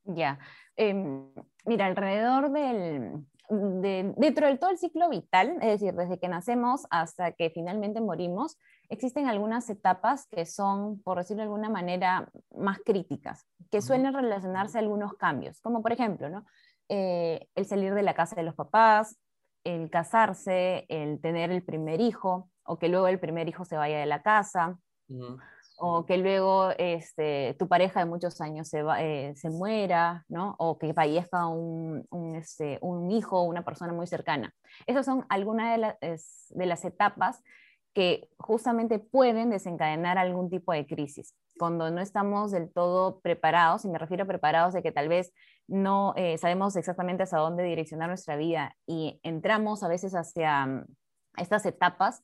[SPEAKER 2] Ya, em, mira, alrededor del, dentro del todo el ciclo vital, es decir, desde que nacemos hasta que finalmente morimos, existen algunas etapas que son, por decirlo de alguna manera, más críticas, que suelen relacionarse a algunos cambios, como por ejemplo, ¿no? Eh, el salir de la casa de los papás, el casarse, el tener el primer hijo, o que luego el primer hijo se vaya de la casa, o que luego este, tu pareja de muchos años se, eh, se muera, ¿no? o que fallezca un, un, este, un hijo o una persona muy cercana. Esas son algunas de, de las etapas que justamente pueden desencadenar algún tipo de crisis. Cuando no estamos del todo preparados, y me refiero a preparados de que tal vez no eh, sabemos exactamente hacia dónde direccionar nuestra vida y entramos a veces hacia mm, estas etapas,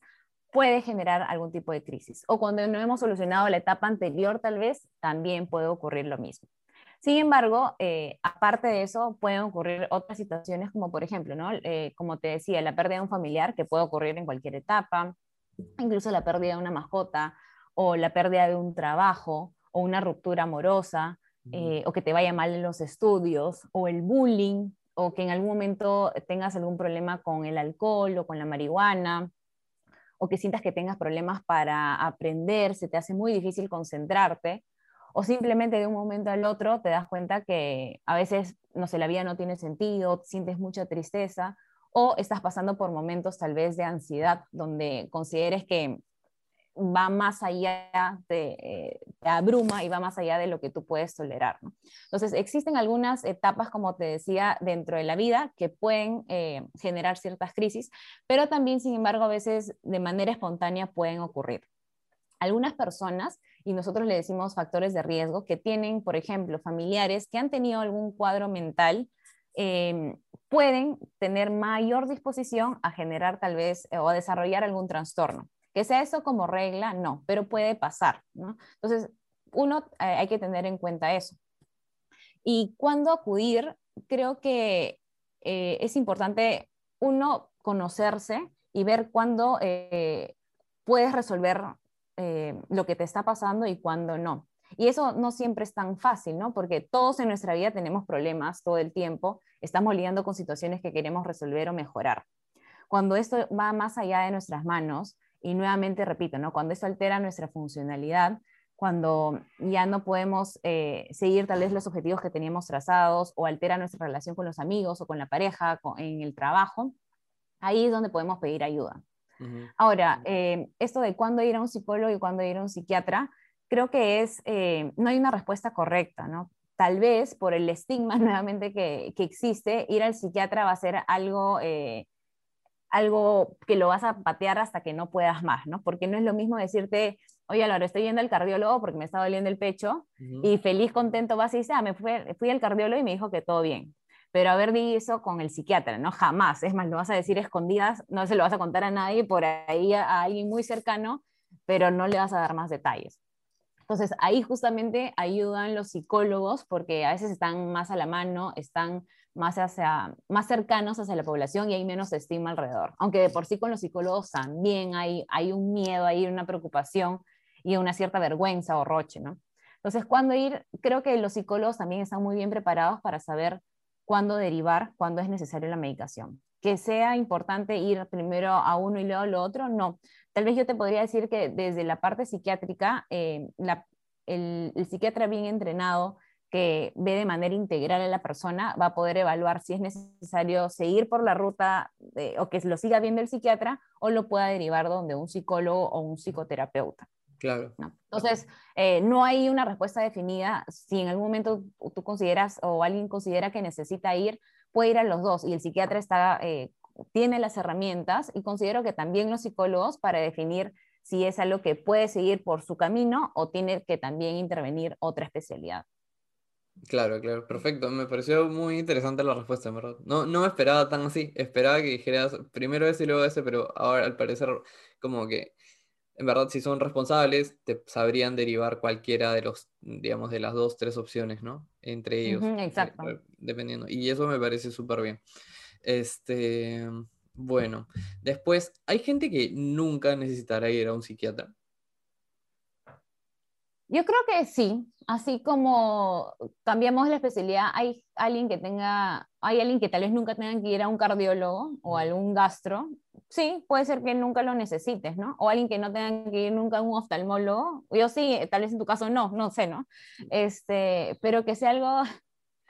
[SPEAKER 2] puede generar algún tipo de crisis. O cuando no hemos solucionado la etapa anterior, tal vez también puede ocurrir lo mismo. Sin embargo, eh, aparte de eso, pueden ocurrir otras situaciones como, por ejemplo, ¿no? Eh, como te decía, la pérdida de un familiar, que puede ocurrir en cualquier etapa, incluso la pérdida de una mascota, o la pérdida de un trabajo, o una ruptura amorosa, eh, o que te vaya mal en los estudios, o el bullying, o que en algún momento tengas algún problema con el alcohol o con la marihuana, o que sientas que tengas problemas para aprender, se te hace muy difícil concentrarte, o simplemente de un momento al otro te das cuenta que a veces, no sé, la vida no tiene sentido, sientes mucha tristeza, o estás pasando por momentos tal vez de ansiedad, donde consideres que va más allá, de, eh, te abruma y va más allá de lo que tú puedes tolerar. Entonces, existen algunas etapas, como te decía, dentro de la vida que pueden eh, generar ciertas crisis, pero también, sin embargo, a veces de manera espontánea pueden ocurrir. Algunas personas, y nosotros le decimos factores de riesgo, que tienen, por ejemplo, familiares que han tenido algún cuadro mental, em, pueden tener mayor disposición a generar tal vez o a desarrollar algún trastorno. Que sea eso como regla, no, pero puede pasar, ¿no? Entonces, uno eh, hay que tener en cuenta eso. Y cuando acudir, creo que eh, es importante uno conocerse y ver cuándo eh, puedes resolver lo que te está pasando y cuándo no. Y eso no siempre es tan fácil, ¿no? Porque todos en nuestra vida tenemos problemas todo el tiempo, estamos lidiando con situaciones que queremos resolver o mejorar. Cuando esto va más allá de nuestras manos, y nuevamente repito, ¿no? cuando esto altera nuestra funcionalidad, cuando ya no podemos eh, seguir tal vez los objetivos que teníamos trazados o altera nuestra relación con los amigos o con la pareja, en el trabajo, ahí es donde podemos pedir ayuda. Ahora, eh, esto de cuándo ir a un psicólogo y cuándo ir a un psiquiatra, creo que es, eh, no hay una respuesta correcta, ¿no? Tal vez por el estigma nuevamente que, que existe, ir al psiquiatra va a ser algo algo que lo vas a patear hasta que no puedas más, ¿no? Porque no es lo mismo decirte, oye, Laura, estoy yendo al cardiólogo porque me está doliendo el pecho, y feliz, contento vas y dices, ah, me fui, fui al cardiólogo y me dijo que todo bien. Pero haber dicho eso con el psiquiatra, ¿no? Jamás. Es más, lo vas a decir escondidas, no se lo vas a contar a nadie, por ahí a, alguien muy cercano, pero no le vas a dar más detalles. Entonces, ahí justamente ayudan los psicólogos porque a veces están más a la mano, están más, hacia, más cercanos hacia la población y hay menos estima alrededor. Aunque de por sí con los psicólogos también hay, hay un miedo, hay una preocupación y una cierta vergüenza o roche, ¿no? Entonces, cuando ir, creo que los psicólogos también están muy bien preparados para saber cuándo derivar, cuándo es necesaria la medicación. Que sea importante ir primero a uno y luego a lo otro, no. Tal vez yo te podría decir que desde la parte psiquiátrica, eh, el, psiquiatra bien entrenado que ve de manera integral a la persona va a poder evaluar si es necesario seguir por la ruta o que lo siga viendo el psiquiatra o lo pueda derivar donde un psicólogo o un psicoterapeuta.
[SPEAKER 1] Claro.
[SPEAKER 2] Entonces, eh, no hay una respuesta definida. Si en algún momento tú consideras o alguien considera que necesita ir, puede ir a los dos y el psiquiatra está, eh, tiene las herramientas y considero que también los psicólogos para definir si es algo que puede seguir por su camino o tiene que también intervenir otra especialidad.
[SPEAKER 1] Claro, claro, perfecto. Me pareció muy interesante la respuesta, verdad. No, no me esperaba tan así. Esperaba que dijeras primero ese y luego ese, pero ahora al parecer como que en verdad, si son responsables, te sabrían derivar cualquiera de los, digamos, de las dos, tres opciones, ¿no? Entre ellos.
[SPEAKER 2] exacto.
[SPEAKER 1] Dependiendo. Y eso me parece súper bien. Este, bueno, después, ¿hay gente que nunca necesitará ir a un psiquiatra?
[SPEAKER 2] Yo creo que sí, así como cambiamos la especialidad, hay alguien que tenga, hay alguien que tal vez nunca tenga que ir a un cardiólogo o a algún gastro, sí, puede ser que nunca lo necesites, ¿no? O alguien que no tenga que ir nunca a un oftalmólogo, yo sí, tal vez en tu caso no, no sé, ¿no? Este, pero que sea algo,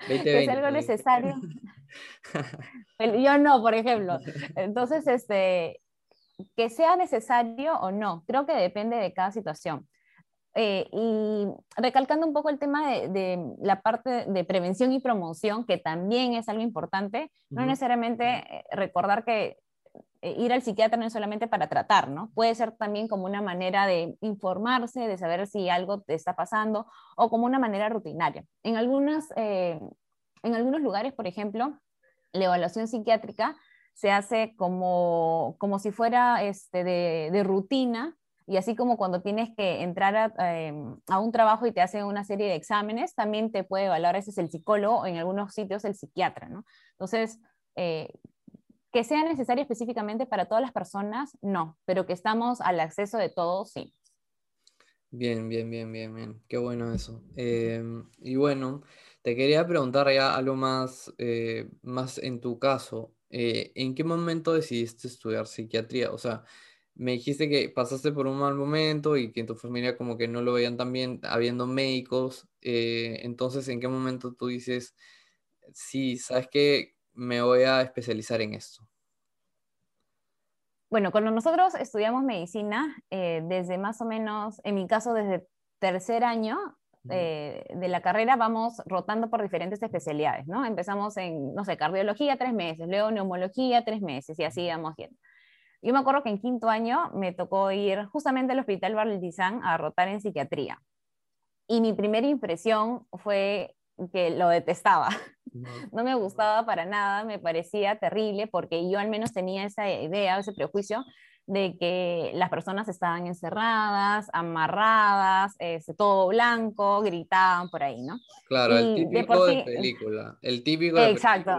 [SPEAKER 2] que sea algo necesario. yo no, por ejemplo. Entonces, este, que sea necesario o no, creo que depende de cada situación. Eh, y recalcando un poco el tema de, la parte de prevención y promoción, que también es algo importante, no necesariamente eh, recordar que eh, ir al psiquiatra no es solamente para tratar, ¿no? Puede ser también como una manera de informarse, de saber si algo te está pasando o como una manera rutinaria. En, algunas, en algunos lugares, por ejemplo, la evaluación psiquiátrica se hace como, como si fuera este, de, de rutina y así como cuando tienes que entrar em, a, un trabajo y te hacen una serie de exámenes, también te puede evaluar, ese es el psicólogo, o en algunos sitios el psiquiatra, ¿no? Entonces, eh, que sea necesario específicamente para todas las personas, no, pero que estamos al acceso de todos, sí.
[SPEAKER 1] Bien, bien, bien, bien, bien. Qué bueno eso. Em, y bueno, te quería preguntar ya algo más, eh, más en tu caso. Eh, ¿En qué momento decidiste estudiar psiquiatría? O sea, me dijiste que pasaste por un mal momento y que en tu familia como que no lo veían tan bien habiendo médicos. Eh, entonces, ¿en qué momento tú dices, sí, sabes que me voy a especializar en esto?
[SPEAKER 2] Bueno, cuando nosotros estudiamos medicina, eh, desde más o menos, en mi caso, desde tercer año eh, de la carrera, vamos rotando por diferentes especialidades, ¿no? Empezamos en, no sé, cardiología tres meses, luego neumología tres meses y así vamos yendo. Yo me acuerdo que en quinto año me tocó ir justamente al Hospital Barlitizán a rotar en psiquiatría. Y mi primera impresión fue que lo detestaba. No me gustaba para nada, me parecía terrible porque yo al menos tenía esa idea, ese prejuicio de que las personas estaban encerradas, amarradas, este, todo blanco, gritaban por ahí, ¿no?
[SPEAKER 1] Claro, el típico de, película. El típico de
[SPEAKER 2] exacto,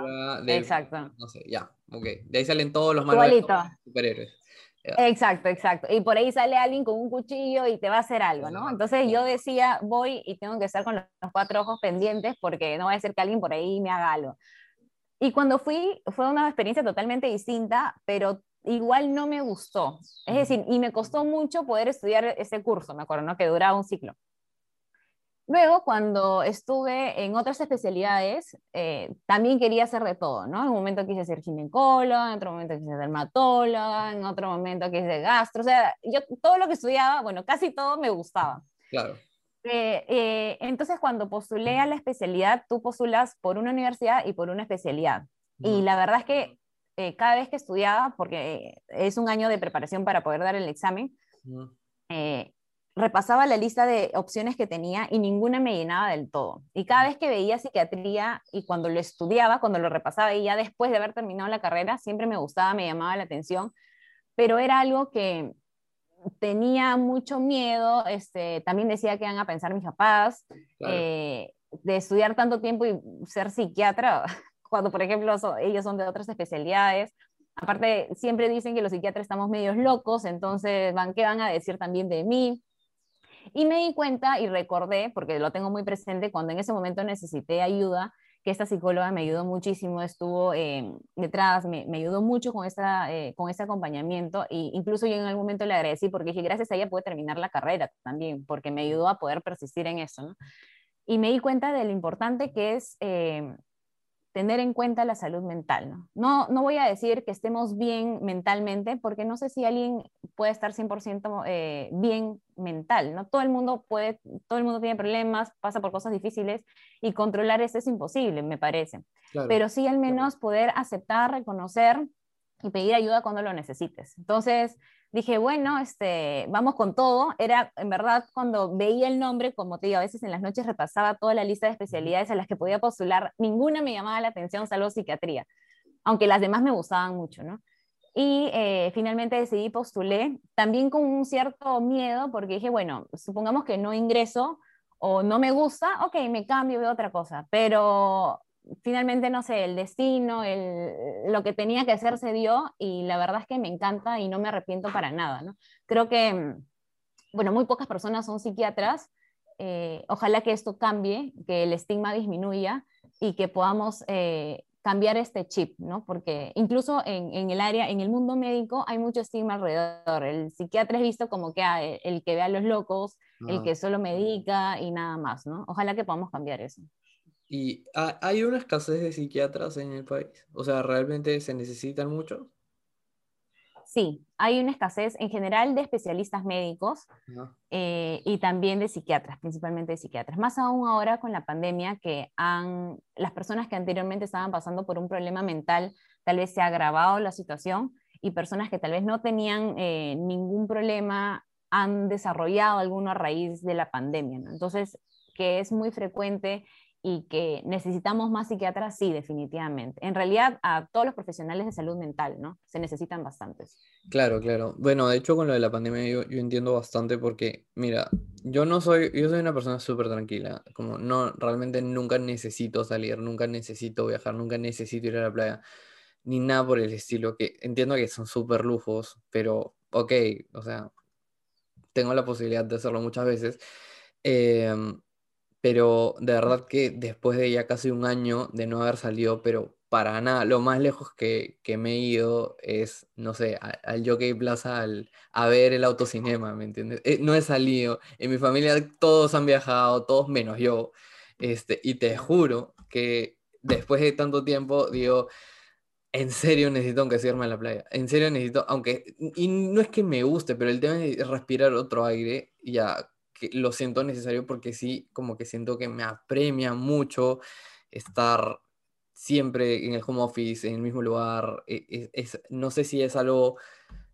[SPEAKER 2] exacto.
[SPEAKER 1] No sé, ya, ok. De ahí salen todos los malvados superhéroes.
[SPEAKER 2] Exacto, exacto. Y por ahí sale alguien con un cuchillo y te va a hacer algo, ¿no? Entonces yo decía, voy y tengo que estar con los cuatro ojos pendientes porque no va a ser que alguien por ahí me haga algo. Y cuando fui, fue una experiencia totalmente distinta, pero igual no me gustó. Es decir, y me costó mucho poder estudiar ese curso, me acuerdo, ¿no? Que duraba un ciclo. Luego, cuando estuve en otras especialidades, eh, también quería hacer de todo, ¿no? En un momento quise ser ginecóloga, en otro momento quise ser dermatóloga, en otro momento quise gastro, o sea, yo todo lo que estudiaba, bueno, casi todo me gustaba.
[SPEAKER 1] Claro.
[SPEAKER 2] Eh, eh, entonces, cuando postulé a la especialidad, tú postulas por una universidad y por una especialidad. Y la verdad es que eh, cada vez que estudiaba, porque es un año de preparación para poder dar el examen, eh, repasaba la lista de opciones que tenía y ninguna me llenaba del todo. Y cada vez que veía psiquiatría y cuando lo estudiaba, cuando lo repasaba y ya después de haber terminado la carrera, siempre me gustaba, me llamaba la atención, pero era algo que tenía mucho miedo, este, también decía que iban a pensar mis papás, eh, de estudiar tanto tiempo y ser psiquiatra, cuando por ejemplo ellos son de otras especialidades. Aparte, siempre dicen que los psiquiatras estamos medios locos, entonces, van, ¿qué van a decir también de mí? Y me di cuenta y recordé, porque lo tengo muy presente, cuando en ese momento necesité ayuda, que esta psicóloga me ayudó muchísimo, estuvo eh, detrás, me, ayudó mucho con, esta, eh, con este acompañamiento e incluso yo en algún momento le agradecí porque dije, gracias a ella pude terminar la carrera también, porque me ayudó a poder persistir en eso. Y me di cuenta de lo importante que es eh, tener en cuenta la salud mental. ¿no? ¿no? No, voy a decir que estemos bien mentalmente, porque no sé si alguien puede estar 100% eh, bien mental. ¿no? Todo el mundo puede, todo el mundo tiene problemas, pasa por cosas difíciles y controlar eso es imposible, me parece. Pero sí al menos poder aceptar, reconocer y pedir ayuda cuando lo necesites. Entonces, dije, bueno, este, vamos con todo. Era, en verdad, cuando veía el nombre, como te digo, a veces en las noches repasaba toda la lista de especialidades a las que podía postular, ninguna me llamaba la atención, salvo psiquiatría, aunque las demás me gustaban mucho, ¿no? Y eh, finalmente decidí postulé, también con un cierto miedo, porque dije, bueno, supongamos que no ingreso o no me gusta, ok, me cambio, veo otra cosa, pero finalmente, no sé, el destino, el, lo que tenía que hacer se dio y la verdad es que me encanta y no me arrepiento para nada, ¿no? Creo que, mm, bueno, muy pocas personas son psiquiatras, eh, ojalá que esto cambie, que el estigma disminuya y que podamos eh, cambiar este chip, ¿no? Porque incluso en, en, el área, en el mundo médico hay mucho estigma alrededor. El psiquiatra es visto como que ah, el que ve a los locos, el que solo medica y nada más, ¿no? Ojalá que podamos cambiar eso.
[SPEAKER 1] ¿Y hay una escasez de psiquiatras en el país? O sea, ¿realmente se necesitan muchos?
[SPEAKER 2] Sí, hay una escasez en general de especialistas médicos eh, y también de psiquiatras, principalmente de psiquiatras. Más aún ahora con la pandemia que han, las personas que anteriormente estaban pasando por un problema mental, tal vez se ha agravado la situación y personas que tal vez no tenían eh, ningún problema han desarrollado alguno a raíz de la pandemia. Entonces, que es muy frecuente y que necesitamos más psiquiatras, sí, definitivamente. En realidad, a todos los profesionales de salud mental, ¿no? Se necesitan bastantes.
[SPEAKER 1] Claro, claro. Bueno, de hecho, con lo de la pandemia yo, entiendo bastante porque, mira, yo no soy, yo soy una persona súper tranquila, como no, realmente nunca necesito salir, nunca necesito viajar, nunca necesito ir a la playa, ni nada por el estilo, que entiendo que son súper lujos, pero, ok, o sea, tengo la posibilidad de hacerlo muchas veces. Eh, pero de verdad que después de ya casi un año de no haber salido, pero para nada, lo más lejos que, que me he ido es, no sé, al Jockey Plaza al, a ver el autocinema, ¿me entiendes? Eh, no he salido, en mi familia todos han viajado, todos menos yo, este, y te juro que después de tanto tiempo, digo, en serio necesito aunque sea irme a la playa. En serio necesito, aunque, y no es que me guste, pero el tema es respirar otro aire, ya lo siento necesario porque sí, como que siento que me apremia mucho estar siempre en el home office, en el mismo lugar. E, e, no sé si es algo,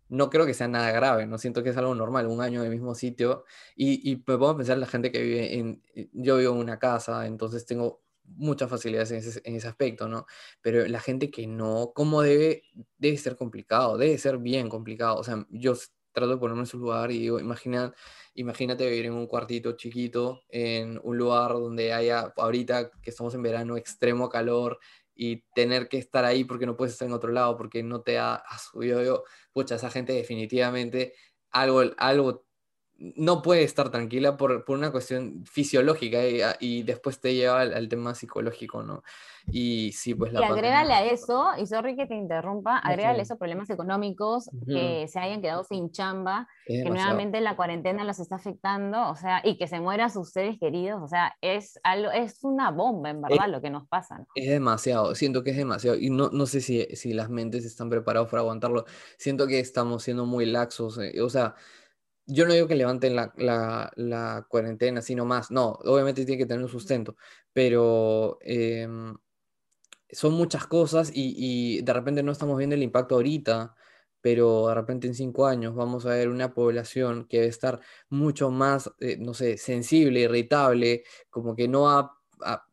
[SPEAKER 1] no creo que sea nada grave, no siento que es algo normal, un año en el mismo sitio. Y, y me pongo pensar en la gente que vive en, yo vivo en una casa, entonces tengo muchas facilidades en ese, en ese, aspecto, ¿no? Pero la gente que no, ¿cómo debe? Debe ser complicado, debe ser bien complicado. O sea, yo trato de ponerme en su lugar y digo, imagina, imagínate vivir en un cuartito chiquito, en un lugar donde haya, ahorita que estamos en verano, extremo calor y tener que estar ahí porque no puedes estar en otro lado, porque no te ha, subido. Yo, pucha, esa gente definitivamente algo, algo no puede estar tranquila por, por una cuestión fisiológica y, ah, y después te lleva al, tema psicológico, ¿no? Y sí, pues
[SPEAKER 2] la... Y agrégale a eso, y sorry que te interrumpa, agrégale esos problemas económicos que se hayan quedado sin chamba, que nuevamente la cuarentena los está afectando, o sea, y que se mueran sus seres queridos, o sea, es, algo, es una bomba, en verdad, lo que nos pasa. ¿no?
[SPEAKER 1] Es demasiado, siento que es demasiado, y no, no sé si, si las mentes están preparadas para aguantarlo, siento que estamos siendo muy laxos, eh, o sea yo no digo que levanten la, la, la, cuarentena, sino más. No, obviamente tiene que tener un sustento, pero em, son muchas cosas y, y, de repente no estamos viendo el impacto ahorita, pero de repente en cinco años vamos a ver una población que debe estar mucho más, eh, no sé, sensible, irritable, como que no va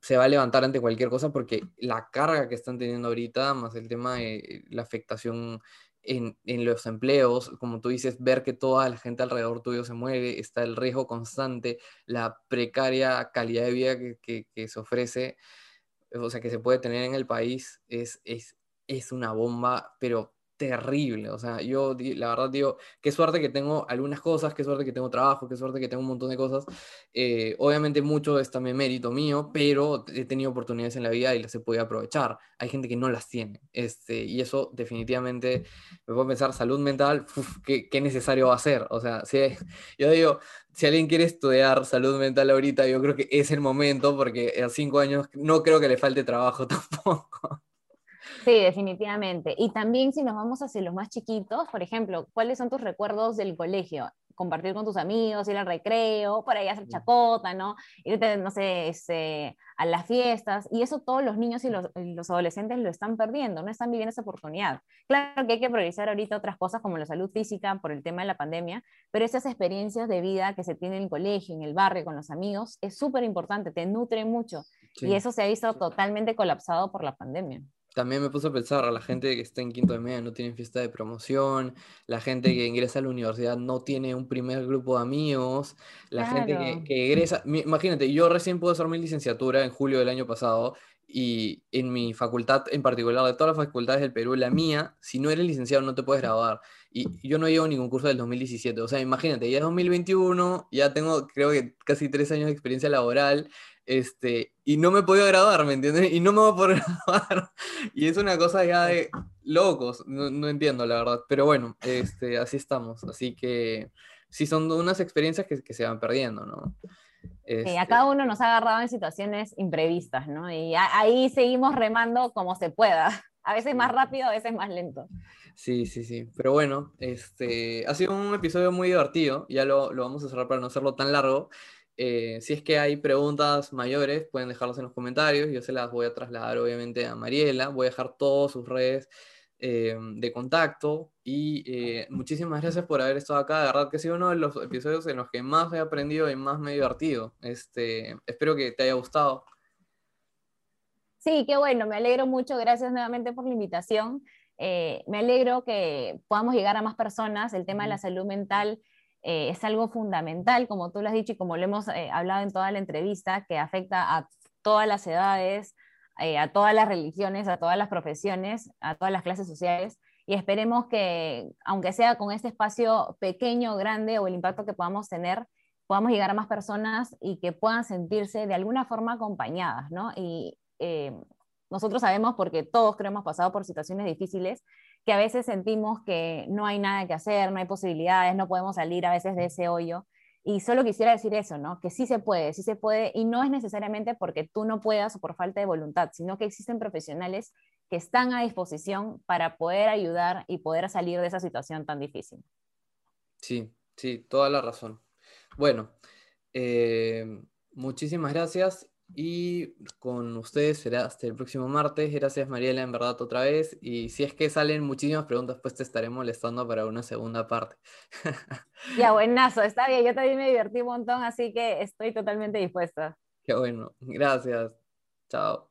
[SPEAKER 1] se va a levantar ante cualquier cosa porque la carga que están teniendo ahorita, más el tema de la afectación en, en, los empleos, como tú dices, ver que toda la gente alrededor tuyo se mueve, está el riesgo constante, la precaria calidad de vida que, se ofrece, o sea, que se puede tener en el país, es, es, es una bomba, pero terrible. O sea, yo la verdad digo, qué suerte que tengo algunas cosas, qué suerte que tengo trabajo, qué suerte que tengo un montón de cosas. Eh, obviamente mucho es también mérito mío, pero he tenido oportunidades en la vida y las he podido aprovechar. Hay gente que no las tiene. Este, y eso definitivamente me puedo pensar, salud mental, ¿qué, ¿qué, necesario va a ser? O sea, si, yo digo, si alguien quiere estudiar salud mental ahorita, yo creo que es el momento, porque a cinco años no creo que le falte trabajo tampoco.
[SPEAKER 2] Sí, definitivamente. Y también si nos vamos hacia los más chiquitos, por ejemplo, ¿cuáles son tus recuerdos del colegio? Compartir con tus amigos, ir al recreo, por ahí hacer chacota, ¿no? Irte, no sé, este, a las fiestas. Y eso todos los niños y los, los, adolescentes lo están perdiendo, no están viviendo esa oportunidad. Claro que hay que priorizar ahorita otras cosas como la salud física por el tema de la pandemia, pero esas experiencias de vida que se tienen en el colegio, en el barrio, con los amigos, es súper importante, te nutre mucho. Sí. Y eso se ha visto totalmente colapsado por la pandemia
[SPEAKER 1] también me puse a pensar, a la gente que está en quinto de media no tiene fiesta de promoción, la gente que ingresa a la universidad no tiene un primer grupo de amigos, la claro. gente que, que, egresa, imagínate, yo recién pude hacer mi licenciatura en julio del año pasado y en mi facultad en particular, de todas las facultades del Perú, la mía, si no eres licenciado no te puedes graduar. Y yo no llevo ningún curso del 2017, o sea, imagínate, ya es 2021, ya tengo creo que casi tres años de experiencia laboral, este, y no me he podido graduar, ¿me entiendes? Y no me voy a poder graduar. Y es una cosa ya de locos, no, no entiendo la verdad. Pero bueno, este, así estamos. Así que sí son unas experiencias que, que se van perdiendo, ¿no?
[SPEAKER 2] Este... Sí, a cada uno nos ha agarrado en situaciones imprevistas, ¿no? Y ahí seguimos remando como se pueda. A veces más rápido, a veces más lento.
[SPEAKER 1] Sí, sí, sí. Pero bueno, este, ha sido un episodio muy divertido. Ya lo, lo vamos a cerrar para no hacerlo tan largo. Eh, si es que hay preguntas mayores, pueden dejarlas en los comentarios. Yo se las voy a trasladar, obviamente, a Mariela. Voy a dejar todas sus redes eh, de contacto. Y eh, muchísimas gracias por haber estado acá. De verdad que ha sido uno de los episodios en los que más he aprendido y más me he divertido. Este, espero que te haya gustado.
[SPEAKER 2] Sí, qué bueno. Me alegro mucho. Gracias nuevamente por la invitación. me alegro que podamos llegar a más personas. El tema de la salud mental eh, es algo fundamental, como tú lo has dicho y como lo hemos eh, hablado en toda la entrevista, que afecta a todas las edades, eh, a todas las religiones, a todas las profesiones, a todas las clases sociales. Y esperemos que, aunque sea con este espacio pequeño, grande o el impacto que podamos tener, podamos llegar a más personas y que puedan sentirse de alguna forma acompañadas, ¿no? Y nosotros sabemos, porque todos creo hemos pasado por situaciones difíciles, que a veces sentimos que no hay nada que hacer, no hay posibilidades, no podemos salir a veces de ese hoyo. Y solo quisiera decir eso, ¿no? Que sí se puede, sí se puede, y no es necesariamente porque tú no puedas o por falta de voluntad, sino que existen profesionales que están a disposición para poder ayudar y poder salir de esa situación tan difícil.
[SPEAKER 1] Sí, sí, toda la razón. Bueno, eh, muchísimas gracias y con ustedes será hasta el próximo martes. Gracias Mariela, en verdad, otra vez. Y si es que salen muchísimas preguntas, pues te estaré molestando para una segunda parte.
[SPEAKER 2] Ya, buenazo, está bien. Yo también me divertí un montón, así que estoy totalmente dispuesta.
[SPEAKER 1] Qué bueno. Gracias. Chao.